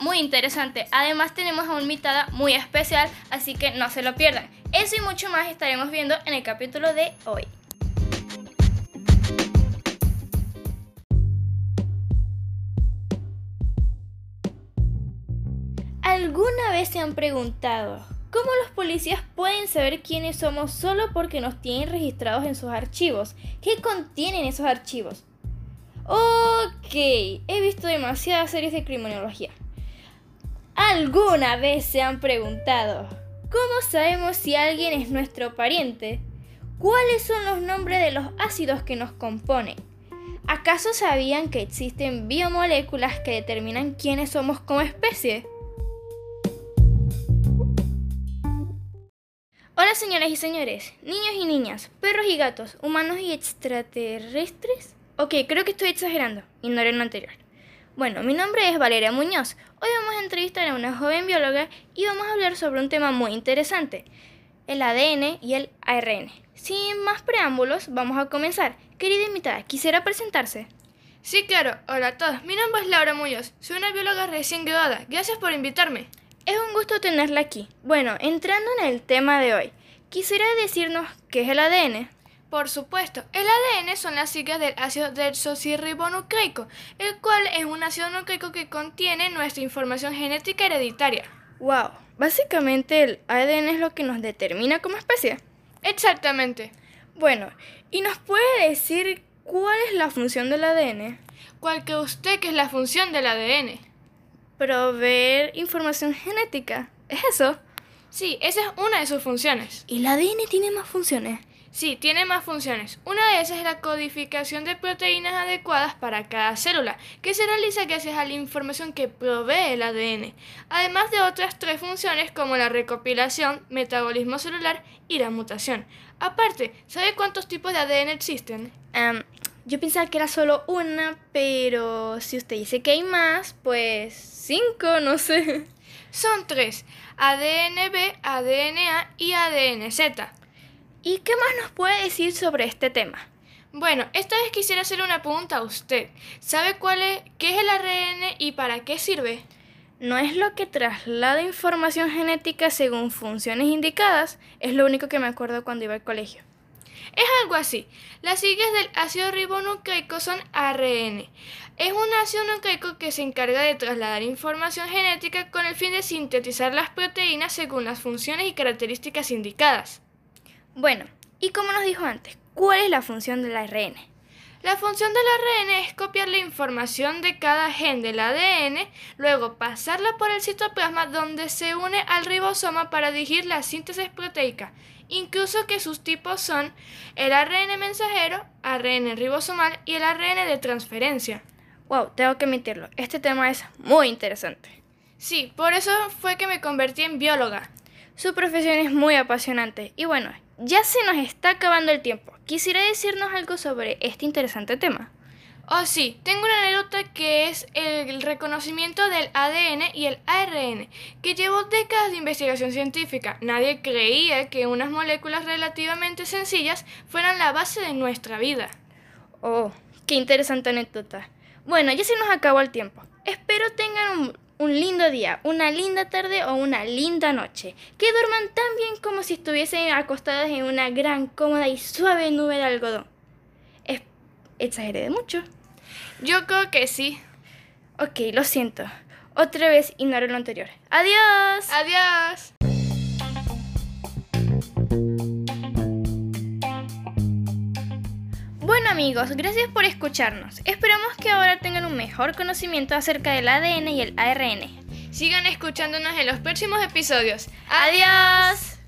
muy interesante. Además tenemos a una invitada muy especial, así que no se lo pierdan. Eso y mucho más estaremos viendo en el capítulo de hoy. ¿Alguna vez se han preguntado cómo los policías pueden saber quiénes somos solo porque nos tienen registrados en sus archivos? ¿Qué contienen esos archivos? Ok, he visto demasiadas series de criminología. ¿Alguna vez se han preguntado cómo sabemos si alguien es nuestro pariente? ¿Cuáles son los nombres de los ácidos que nos componen? ¿Acaso sabían que existen biomoléculas que determinan quiénes somos como especie? Hola señoras y señores, niños y niñas, perros y gatos, humanos y extraterrestres. Ok, creo que estoy exagerando, ignoren lo anterior. Bueno, mi nombre es Valeria Muñoz. Hoy vamos a entrevistar a una joven bióloga y vamos a hablar sobre un tema muy interesante, el ADN y el ARN. Sin más preámbulos, vamos a comenzar. Querida invitada, ¿quisiera presentarse? Sí, claro. Hola a todos. Mi nombre es Laura Muñoz. Soy una bióloga recién graduada. Gracias por invitarme. Es un gusto tenerla aquí. Bueno, entrando en el tema de hoy, ¿quisiera decirnos qué es el ADN? Por supuesto, el ADN son las siglas del ácido desoxirribonucleico, el cual es un ácido nucleico que contiene nuestra información genética hereditaria. Wow, básicamente el ADN es lo que nos determina como especie. Exactamente. Bueno, ¿y nos puede decir cuál es la función del ADN? ¿Cuál que usted que es la función del ADN? Proveer información genética. ¿Es eso? Sí, esa es una de sus funciones. ¿Y el ADN tiene más funciones? Sí, tiene más funciones. Una de esas es la codificación de proteínas adecuadas para cada célula, que se realiza gracias a la información que provee el ADN, además de otras tres funciones como la recopilación, metabolismo celular y la mutación. Aparte, ¿sabe cuántos tipos de ADN existen? Em, yo pensaba que era solo una, pero si usted dice que hay más, pues cinco, no sé. Son tres, ADN B, ADN A y ADN Z. ¿Y qué más nos puede decir sobre este tema? Bueno, esta vez quisiera hacer una pregunta a usted. ¿Sabe cuál es, qué es el ARN y para qué sirve? No es lo que traslada información genética según funciones indicadas, es lo único que me acuerdo cuando iba al colegio. Es algo así. Las siglas del ácido ribonucleico son ARN. Es un ácido nucleico que se encarga de trasladar información genética con el fin de sintetizar las proteínas según las funciones y características indicadas. Bueno, y como nos dijo antes, ¿cuál es la función del ARN? La función del ARN es copiar la información de cada gen del ADN, luego pasarla por el citoplasma donde se une al ribosoma para dirigir la síntesis proteica, incluso que sus tipos son el ARN mensajero, ARN ribosomal y el ARN de transferencia. Wow, tengo que admitirlo, este tema es muy interesante. Sí, por eso fue que me convertí en bióloga. Su profesión es muy apasionante y bueno, ya se nos está acabando el tiempo. ¿Quisiera decirnos algo sobre este interesante tema? Oh, sí, tengo una anécdota que es el reconocimiento del ADN y el ARN, que llevó décadas de investigación científica. Nadie creía que unas moléculas relativamente sencillas fueran la base de nuestra vida. Oh, qué interesante anécdota. Bueno, ya se nos acabó el tiempo. Espero tengan un un lindo día, una linda tarde o una linda noche. Que duerman tan bien como si estuviesen acostadas en una gran, cómoda y suave nube de algodón. Es exageré de mucho. Yo creo que sí. Ok, lo siento. Otra vez ignoro lo anterior. Adiós. Adiós. Amigos, gracias por escucharnos. Esperamos que ahora tengan un mejor conocimiento acerca del ADN y el ARN. Sigan escuchándonos en los próximos episodios. ¡Adiós!